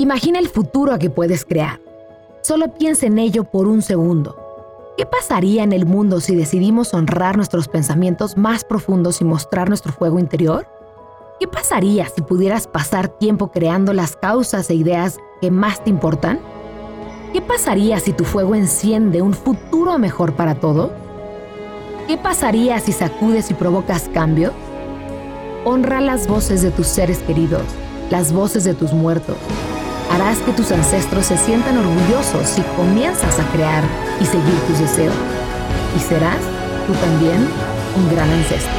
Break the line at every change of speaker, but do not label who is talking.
Imagina el futuro que puedes crear. Solo piensa en ello por un segundo. ¿Qué pasaría en el mundo si decidimos honrar nuestros pensamientos más profundos y mostrar nuestro fuego interior? ¿Qué pasaría si pudieras pasar tiempo creando las causas e ideas que más te importan? ¿Qué pasaría si tu fuego enciende un futuro mejor para todos? ¿Qué pasaría si sacudes y provocas cambio? Honra las voces de tus seres queridos, las voces de tus muertos. Harás que tus ancestros se sientan orgullosos si comienzas a crear y seguir tus deseos. Y serás tú también un gran ancestro.